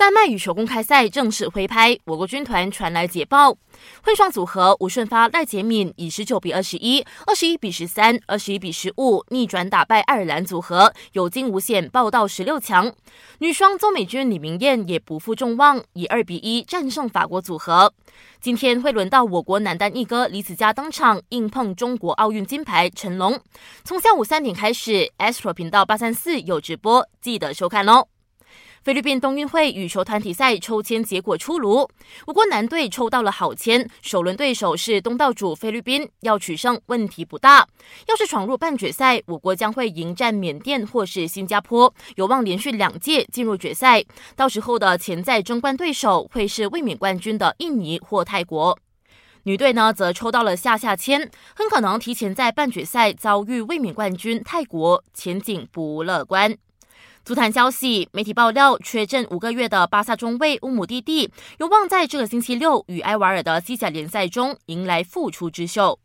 丹麦羽球公开赛正式挥拍，我国军团传来捷报，混双组合吴顺发、赖洁敏以十九比二十一、二十一比十三、二十一比十五逆转打败爱尔兰组合，有惊无险报到十六强。女双邹美君、李明艳也不负众望，以二比一战胜法国组合。今天会轮到我国男单一哥李子嘉登场，硬碰中国奥运金牌陈龙。从下午三点开始，Astro 频道八三四有直播，记得收看哦。菲律宾冬运会羽球团体赛抽签结果出炉，我国男队抽到了好签，首轮对手是东道主菲律宾，要取胜问题不大。要是闯入半决赛，我国将会迎战缅甸或是新加坡，有望连续两届进入决赛。到时候的潜在争冠对手会是卫冕冠军的印尼或泰国。女队呢则抽到了下下签，很可能提前在半决赛遭遇卫冕冠军泰国，前景不乐观。足坛消息，媒体爆料，缺阵五个月的巴萨中卫乌姆蒂蒂有望在这个星期六与埃瓦尔的西甲联赛中迎来复出之秀。